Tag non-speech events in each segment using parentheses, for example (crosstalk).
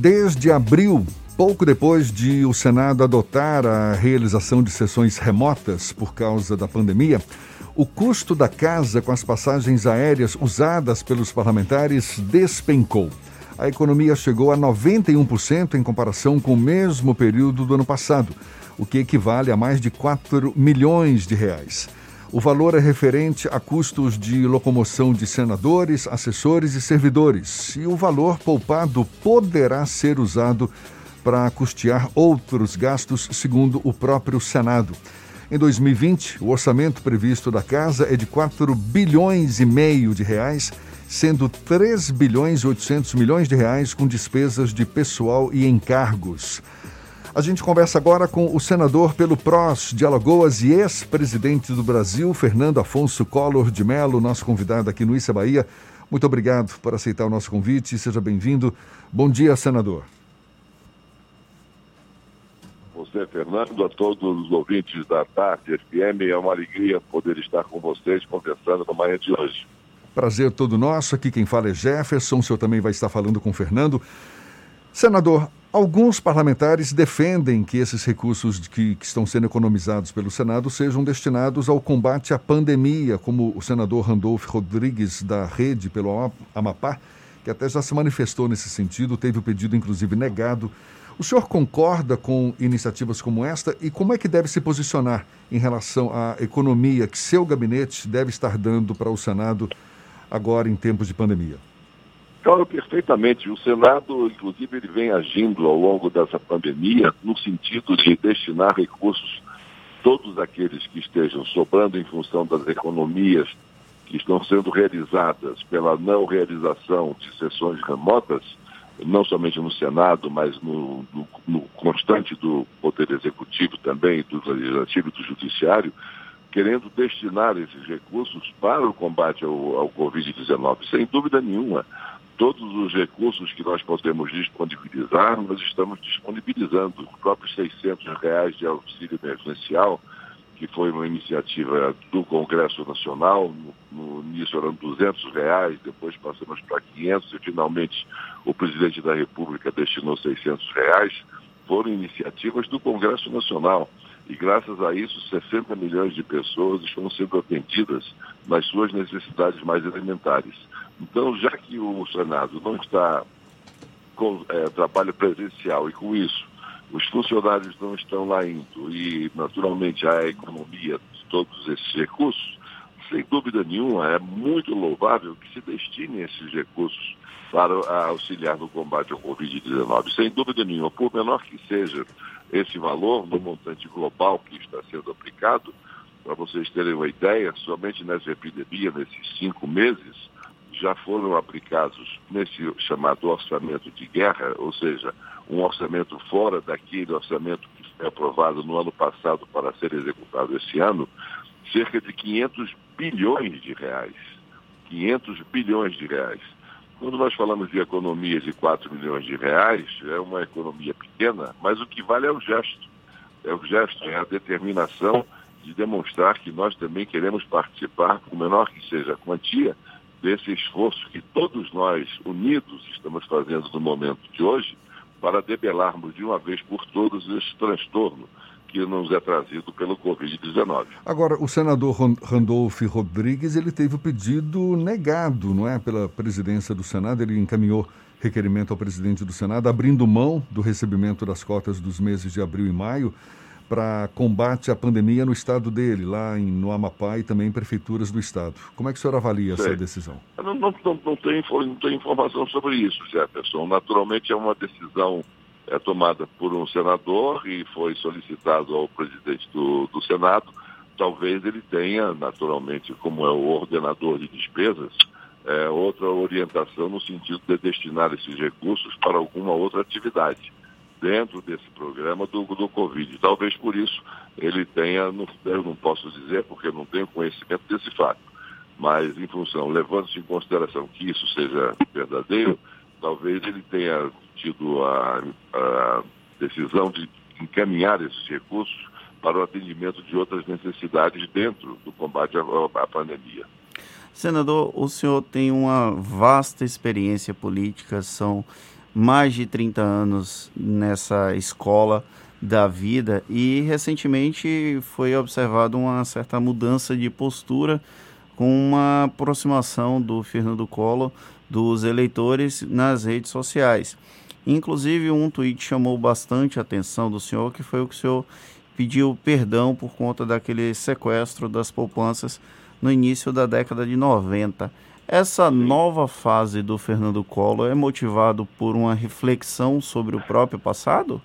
Desde abril, pouco depois de o Senado adotar a realização de sessões remotas por causa da pandemia, o custo da casa com as passagens aéreas usadas pelos parlamentares despencou. A economia chegou a 91% em comparação com o mesmo período do ano passado, o que equivale a mais de 4 milhões de reais. O valor é referente a custos de locomoção de senadores, assessores e servidores, e o valor poupado poderá ser usado para custear outros gastos, segundo o próprio Senado. Em 2020, o orçamento previsto da casa é de 4 bilhões e meio de reais, sendo 3 bilhões e 800 milhões de reais com despesas de pessoal e encargos. A gente conversa agora com o senador pelo PROS de Alagoas e ex-presidente do Brasil, Fernando Afonso Collor de Mello, nosso convidado aqui no Issa Bahia. Muito obrigado por aceitar o nosso convite. Seja bem-vindo. Bom dia, senador. Você, Fernando, a todos os ouvintes da Tarde FM, é uma alegria poder estar com vocês conversando na manhã de hoje. Prazer todo nosso. Aqui quem fala é Jefferson. O senhor também vai estar falando com o Fernando. Senador, Alguns parlamentares defendem que esses recursos que, que, estão sendo economizados pelo Senado sejam destinados ao combate à pandemia, como o senador Randolfo Rodrigues, da Rede pelo Amapá, que até já se manifestou nesse sentido, teve o pedido inclusive negado. O senhor concorda com iniciativas como esta e como é que deve se posicionar em relação à economia que seu gabinete deve estar dando para o Senado agora em tempos de pandemia? Claro, perfeitamente. O Senado, inclusive, ele vem agindo ao longo dessa pandemia no sentido de destinar recursos, todos aqueles que estejam sobrando em função das economias que estão sendo realizadas pela não realização de sessões remotas, não somente no Senado, mas no, no, no constante do Poder Executivo também, do Legislativo e do Judiciário, querendo destinar esses recursos para o combate ao, ao Covid-19, sem dúvida nenhuma todos os recursos que nós podemos disponibilizar, nós estamos disponibilizando. Os próprios 600 reais de auxílio emergencial, que foi uma iniciativa do Congresso Nacional, no, início eram 200 reais, depois passamos para 500 e finalmente o presidente da República destinou 600 reais, foram iniciativas do Congresso Nacional. E graças a isso, 60 milhões de pessoas estão sendo atendidas nas suas necessidades mais elementares. Então, já que o Senado não está com é, trabalho presencial e com isso os funcionários não estão lá indo e, naturalmente, a economia de todos esses recursos, sem dúvida nenhuma, é muito louvável que se destine esses recursos para auxiliar no combate ao Covid-19. Sem dúvida nenhuma, por menor que seja esse valor no montante global que está sendo aplicado, para vocês terem uma ideia, somente nessa epidemia, nesses cinco meses, já foram aplicados nesse chamado orçamento de guerra, ou seja, um orçamento fora daquele orçamento que foi aprovado no ano passado para ser executado esse ano, cerca de 500 bilhões de reais. 500 bilhões de reais. Quando nós falamos de economias de 4 milhões de reais, é uma economia pequena, mas o que vale é o gesto. É o gesto, é a determinação de demonstrar que nós também queremos participar, por menor que seja a quantia, desse esforço que todos nós, unidos, estamos fazendo no momento de hoje, para debelarmos de uma vez por todas esse transtorno que nos é trazido pelo Covid-19. Agora, o senador Randolfo Rodrigues, ele teve o pedido negado, não é, pela presidência do Senado, ele encaminhou requerimento ao presidente do Senado, abrindo mão do recebimento das cotas dos meses de abril e maio, para combate à pandemia no estado dele, lá em, no Amapá e também em prefeituras do estado. Como é que o senhor avalia Sei. essa decisão? Não, não, não, não, tem, não tem informação sobre isso, Jefferson. Naturalmente é uma decisão é, tomada por um senador e foi solicitado ao presidente do, do Senado. Talvez ele tenha, naturalmente, como é o ordenador de despesas, é, outra orientação no sentido de destinar esses recursos para alguma outra atividade dentro desse programa do, do Covid. Talvez por isso ele tenha, não, eu não posso dizer porque não tenho conhecimento desse fato, mas em função, levando-se em consideração que isso seja verdadeiro, talvez ele tenha tido a, a decisão de encaminhar esses recursos para o atendimento de outras necessidades dentro do combate à, à pandemia. Senador, o senhor tem uma vasta experiência política, são mais de 30 anos nessa escola da vida e recentemente foi observado uma certa mudança de postura com uma aproximação do Fernando Collor dos eleitores nas redes sociais. Inclusive, um tweet chamou bastante a atenção do senhor, que foi o que o senhor pediu perdão por conta daquele sequestro das poupanças no início da década de 90. Essa nova fase do Fernando Collor é motivado por uma reflexão sobre o próprio passado?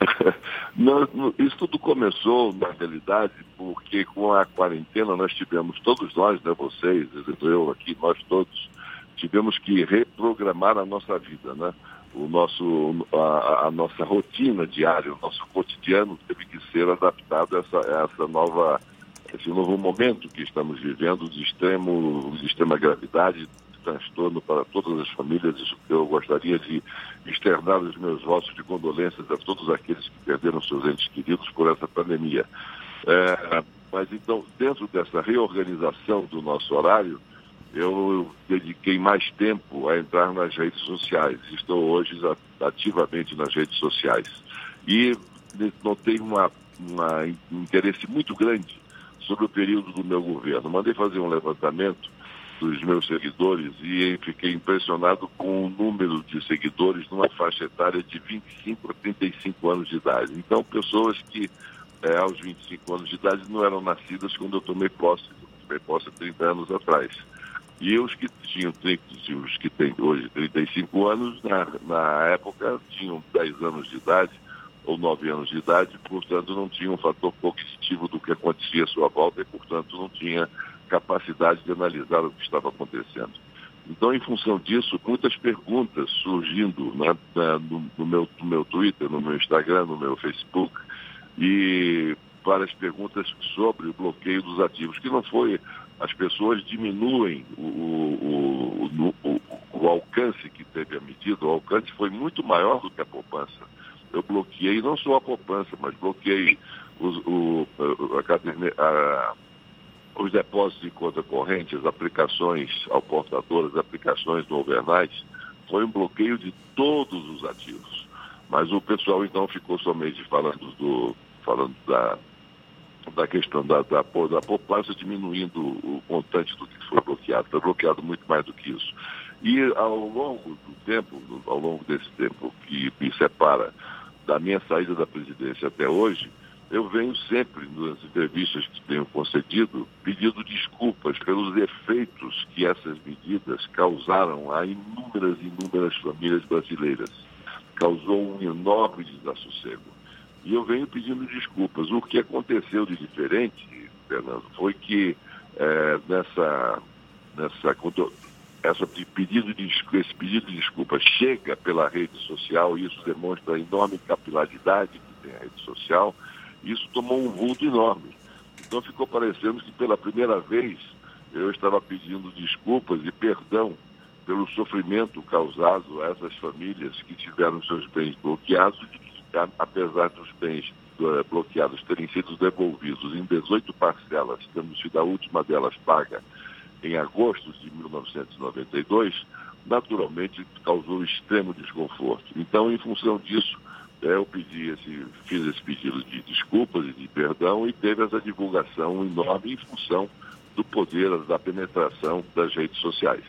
(laughs) Não, isso tudo começou, na realidade, porque com a quarentena nós tivemos, todos nós, né, vocês, eu aqui, nós todos, tivemos que reprogramar a nossa vida, né? O nosso, a, a nossa rotina diária, o nosso cotidiano teve que ser adaptado a essa, a essa nova, esse novo momento que estamos vivendo de extremo, de extrema gravidade, transtorno para todas as famílias. Isso que eu gostaria de externar os meus votos de condolências a todos aqueles que perderam seus entes queridos por essa pandemia. É, mas então, dentro dessa reorganização do nosso horário, eu dediquei mais tempo a entrar nas redes sociais. Estou hoje ativamente nas redes sociais. E notei uma, uma, um interesse muito grande sobre o período do meu governo. Mandei fazer um levantamento dos meus seguidores e fiquei impressionado com o número de seguidores numa faixa etária de 25 a 35 anos de idade. Então, pessoas que é, aos 25 anos de idade não eram nascidas quando eu tomei posse, eu tomei posse há 30 anos atrás. E os que tinham 30, os que têm hoje 35 anos, na, na época tinham 10 anos de idade ou 9 anos de idade, portanto não tinham um fator cognitivo do que acontecia à sua volta e, portanto, não tinha capacidade de analisar o que estava acontecendo. Então, em função disso, muitas perguntas surgindo né, no, no, meu, no meu Twitter, no meu Instagram, no meu Facebook, e várias perguntas sobre o bloqueio dos ativos, que não foi. As pessoas diminuem o, o, o, o alcance que teve a medida, o alcance foi muito maior do que a poupança. Eu bloqueei não só a poupança, mas bloqueei os, o, a, a, os depósitos de conta corrente, as aplicações ao portador, as aplicações do overnight, foi um bloqueio de todos os ativos. Mas o pessoal então ficou somente falando do falando da, da questão da, da, da poupança diminuindo o montante do que foi bloqueado. Foi bloqueado muito mais do que isso. E ao longo do tempo, ao longo desse tempo que me separa da minha saída da presidência até hoje, eu venho sempre, nas entrevistas que tenho concedido, pedindo desculpas pelos efeitos que essas medidas causaram a inúmeras e inúmeras famílias brasileiras. Causou um enorme desassossego. E eu venho pedindo desculpas. O que aconteceu de diferente, Fernando, foi que é, nessa, nessa, essa pedido de, esse pedido de desculpa chega pela rede social, e isso demonstra a enorme capilaridade que tem a rede social, isso tomou um vulto enorme. Então ficou parecendo que pela primeira vez eu estava pedindo desculpas e perdão pelo sofrimento causado a essas famílias que tiveram seus bens bloqueados que, apesar dos bens eh, bloqueados terem sido devolvidos em 18 parcelas, tendo sido a última delas paga em agosto de 1992, naturalmente causou extremo desconforto. Então, em função disso, é, eu pedi esse, fiz esse pedido de desculpas e de perdão e teve essa divulgação enorme em função do poder, da penetração das redes sociais.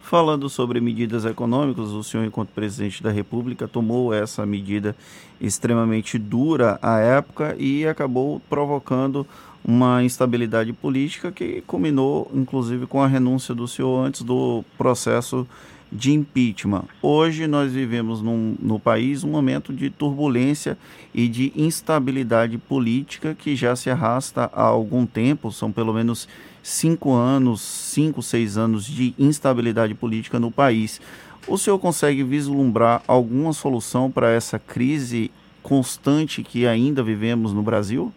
Falando sobre medidas econômicas, o senhor, enquanto presidente da República, tomou essa medida extremamente dura à época e acabou provocando uma instabilidade política que culminou, inclusive, com a renúncia do senhor antes do processo de impeachment. Hoje nós vivemos num, no país um momento de turbulência e de instabilidade política que já se arrasta há algum tempo, são pelo menos cinco anos, cinco, seis anos de instabilidade política no país. O senhor consegue vislumbrar alguma solução para essa crise constante que ainda vivemos no Brasil?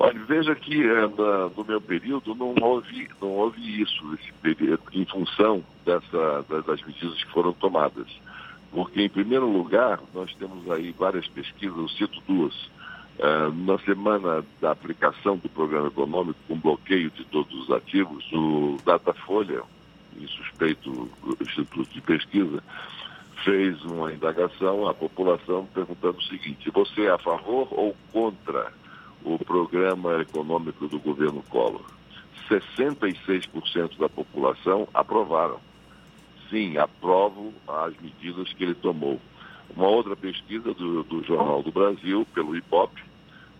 Olha, veja que na, no meu período não houve, não houve isso, período, em função dessa, das medidas que foram tomadas. Porque, em primeiro lugar, nós temos aí várias pesquisas, eu cito duas. É, na semana da aplicação do programa econômico, com bloqueio de todos os ativos, o Datafolha, e suspeito Instituto de Pesquisa, fez uma indagação à população perguntando o seguinte: você é a favor ou contra o programa econômico do governo Collor? 66% da população aprovaram. Sim, aprovo as medidas que ele tomou. Uma outra pesquisa do, do Jornal do Brasil, pelo IPOP,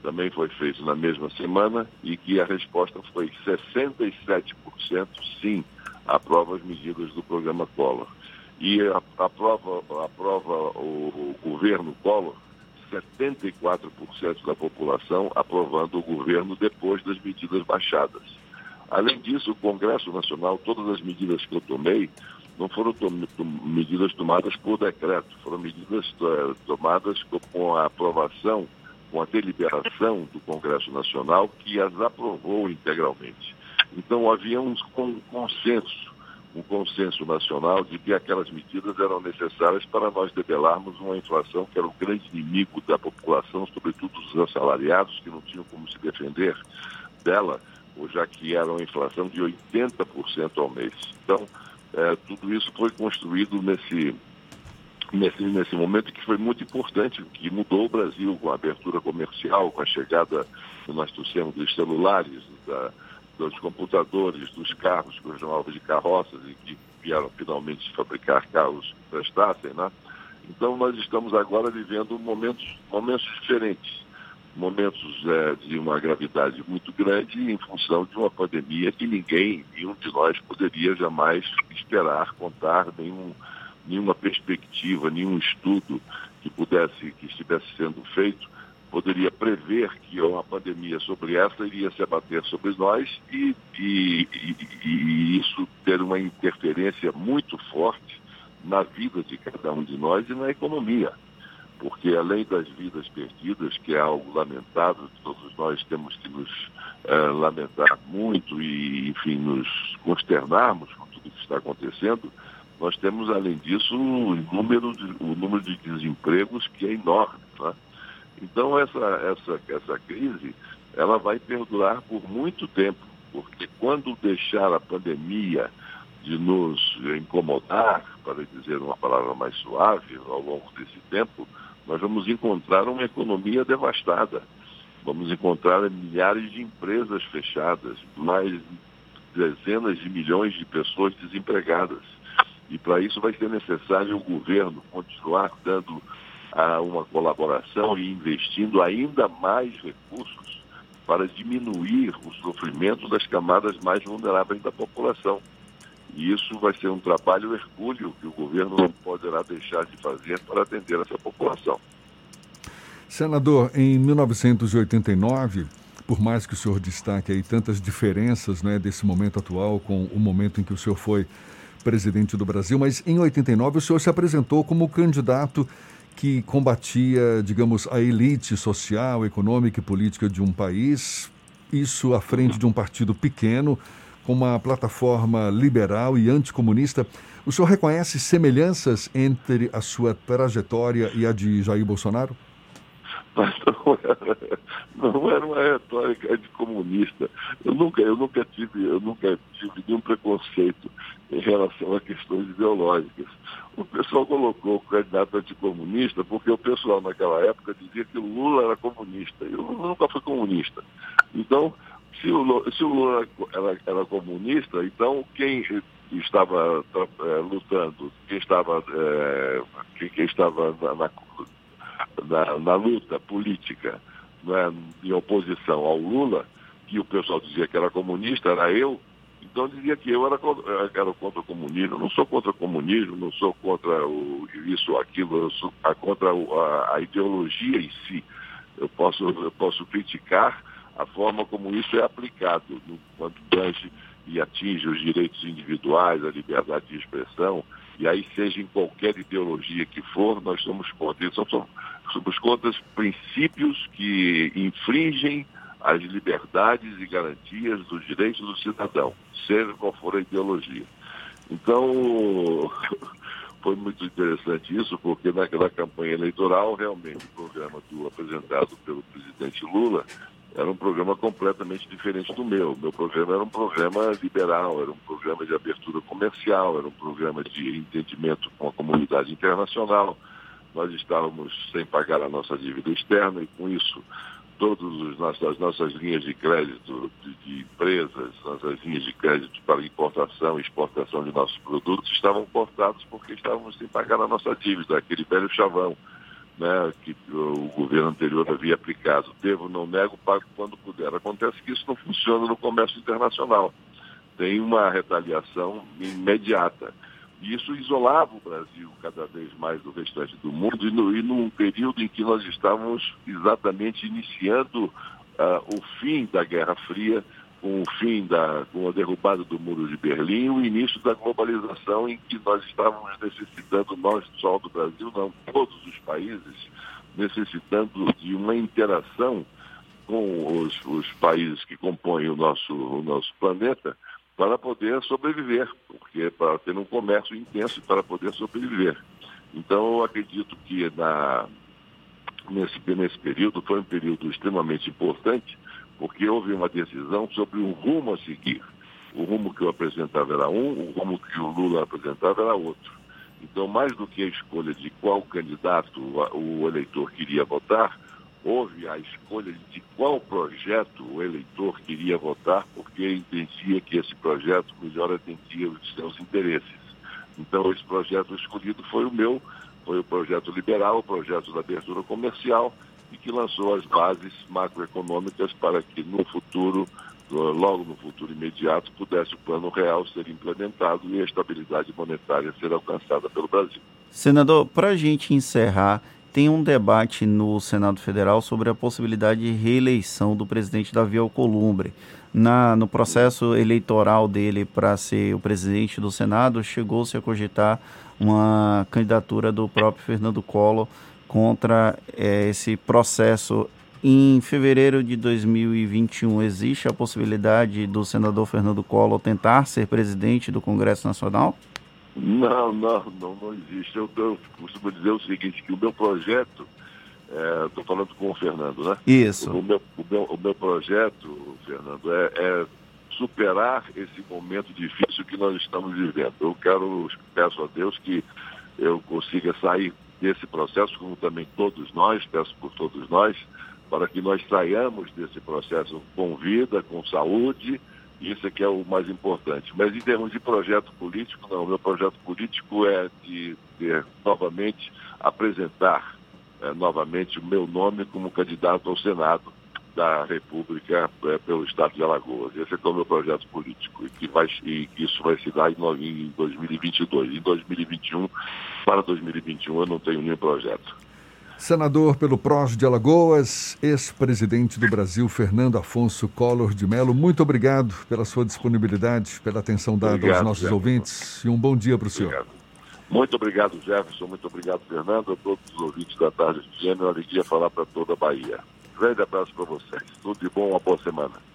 também foi feita na mesma semana e que a resposta foi 67% sim, aprova as medidas do programa Collor. E aprova, aprova o, o governo Collor 74% da população aprovando o governo depois das medidas baixadas. Além disso, o Congresso Nacional, todas as medidas que eu tomei, não foram tom medidas tomadas por decreto, foram medidas uh, tomadas com a aprovação, com a deliberação do Congresso Nacional, que as aprovou integralmente. Então havia um consenso, um consenso nacional de que aquelas medidas eram necessárias para nós debelarmos uma inflação que era o grande inimigo da população, sobretudo dos assalariados, que não tinham como se defender dela, já que era uma inflação de 80% ao mês. Então, é, tudo isso foi construído nesse, nesse, nesse momento que foi muito importante, que mudou o Brasil com a abertura comercial, com a chegada que nós trouxemos dos celulares, da, dos computadores, dos carros, que hoje chamava de carroças, e que vieram finalmente fabricar carros que prestassem, né? Então nós estamos agora vivendo momentos, momentos diferentes momentos é, de uma gravidade muito grande em função de uma pandemia que ninguém, nenhum de nós poderia jamais esperar, contar nenhum, nenhuma perspectiva, nenhum estudo que pudesse, que estivesse sendo feito, poderia prever que uma pandemia sobre essa iria se abater sobre nós e, e, e, e isso ter uma interferência muito forte na vida de cada um de nós e na economia porque além das vidas perdidas, que é algo lamentável, todos nós temos que nos é, lamentar muito e, enfim, nos consternarmos com tudo que está acontecendo, nós temos, além disso, o número de, o número de desempregos que é enorme. Né? Então, essa, essa, essa crise, ela vai perdurar por muito tempo, porque quando deixar a pandemia de nos incomodar, para dizer uma palavra mais suave, ao longo desse tempo, nós vamos encontrar uma economia devastada. Vamos encontrar milhares de empresas fechadas, mais dezenas de milhões de pessoas desempregadas. E para isso vai ser necessário o governo continuar dando ah, uma colaboração e investindo ainda mais recursos para diminuir o sofrimento das camadas mais vulneráveis da população. E isso vai ser um trabalho hercúleo que o governo não poderá deixar de fazer para atender essa população. Senador, em 1989, por mais que o senhor destaque aí tantas diferenças né, desse momento atual com o momento em que o senhor foi presidente do Brasil, mas em 89 o senhor se apresentou como candidato que combatia, digamos, a elite social, econômica e política de um país, isso à frente de um partido pequeno, com uma plataforma liberal e anticomunista. O senhor reconhece semelhanças entre a sua trajetória e a de Jair Bolsonaro? Mas (laughs) não era, não era uma retórica anticomunista. Eu nunca, eu nunca tive, eu nunca tive nenhum preconceito em relação a questões ideológicas. O pessoal colocou o candidato anticomunista porque o pessoal naquela época dizia que o Lula era comunista. E Lula nunca foi comunista. Então, se o Lula, se o Lula era, era, comunista, então quem estava é, lutando, quem estava, é, quem, estava na, na, na, na luta política né, em oposição ao Lula, que o pessoal dizia que era comunista, era eu, então dizia que eu era, era contra o comunismo. Eu não sou contra o comunismo, não sou contra o, isso ou aquilo, eu sou contra a, a ideologia em si. Eu posso, eu posso criticar a forma como isso é aplicado, no, quanto tange e atinge os direitos individuais, a liberdade de expressão, e aí seja em qualquer ideologia que for, nós somos contra. Então, somos, somos contra os princípios que infringem as liberdades e garantias dos direitos do cidadão, seja qual for a ideologia. Então, (laughs) foi muito interessante isso, porque naquela campanha eleitoral, realmente, o programa do, apresentado pelo presidente Lula era um programa completamente diferente do meu. Meu programa era um programa liberal, era um programa de abertura comercial, era um programa de entendimento com a comunidade internacional. Nós estávamos sem pagar a nossa dívida externa e, com isso, todas as nossas linhas de crédito de, de, empresas, nossas linhas de crédito para importação e exportação de nossos produtos estavam cortados porque estávamos sem pagar a nossa dívida, aquele velho chavão né, que o governo anterior havia aplicado. Devo, não nego, pago quando puder. Acontece que isso não funciona no comércio internacional. Tem uma retaliação imediata. E isso isolava o Brasil cada vez mais do restante do mundo e, no, e num período em que nós estávamos exatamente iniciando uh, o fim da Guerra Fria, com o fim da, com a derrubada do Muro de Berlim, o início da globalização em que nós estávamos necessitando, nós só do Brasil, não, todos os países, necessitando de uma interação com os, os países que compõem o nosso, o nosso planeta, para poder sobreviver, porque para ter um comércio intenso para poder sobreviver. Então, eu acredito que na, nesse, nesse período foi um período extremamente importante, porque houve uma decisão sobre o rumo a seguir. O rumo que eu apresentava era um, o rumo que o Lula apresentava era outro. Então, mais do que a escolha de qual candidato o eleitor queria votar, houve a escolha de qual projeto o eleitor queria votar, porque entendia que esse projeto melhor atendia os seus interesses. Então, esse projeto escolhido foi o meu, foi o projeto liberal, o projeto da abertura comercial, e que lançou as bases macroeconômicas para que no futuro, logo no futuro imediato, pudesse o plano real ser implementado e a estabilidade monetária ser alcançada pelo Brasil. Senador, para a gente encerrar, tem um debate no Senado Federal sobre a possibilidade de reeleição do presidente Davi Alcolumbre. Na, no processo eleitoral dele para ser o presidente do Senado, chegou-se a cogitar uma candidatura do próprio Fernando Collor contra é, esse processo. Em fevereiro de 2021, existe a possibilidade do senador Fernando Collor tentar ser presidente do Congresso Nacional? Não, não, não, não existe. Eu, eu costumo dizer o seguinte, que o meu projeto, estou é, falando com o Fernando, né? Isso. O, meu, o, meu, o meu projeto, Fernando, é, é superar esse momento difícil que nós estamos vivendo. Eu quero, peço a Deus que eu consiga sair desse processo, como também todos nós, peço por todos nós, para que nós saiamos desse processo com vida, com saúde, isso é que é o mais importante. Mas em termos de projeto político, não. Meu projeto político é de, de novamente apresentar é, novamente o meu nome como candidato ao Senado da República é, pelo Estado de Alagoas. Esse é, é o meu projeto político e que, vai, e isso vai se dar em 2022. Em 2021, para 2021, eu não tenho nenhum projeto. Senador pelo PROS de Alagoas, ex-presidente do Brasil, Fernando Afonso Collor de Mello, muito obrigado pela sua disponibilidade, pela atenção dada obrigado, aos nossos Jefferson. ouvintes e um bom dia para o senhor. Muito obrigado, Jefferson, muito obrigado, Fernando, a todos os ouvintes da tarde de é uma alegria falar para toda a Bahia. Grande abraço para vocês, tudo de bom, uma boa semana.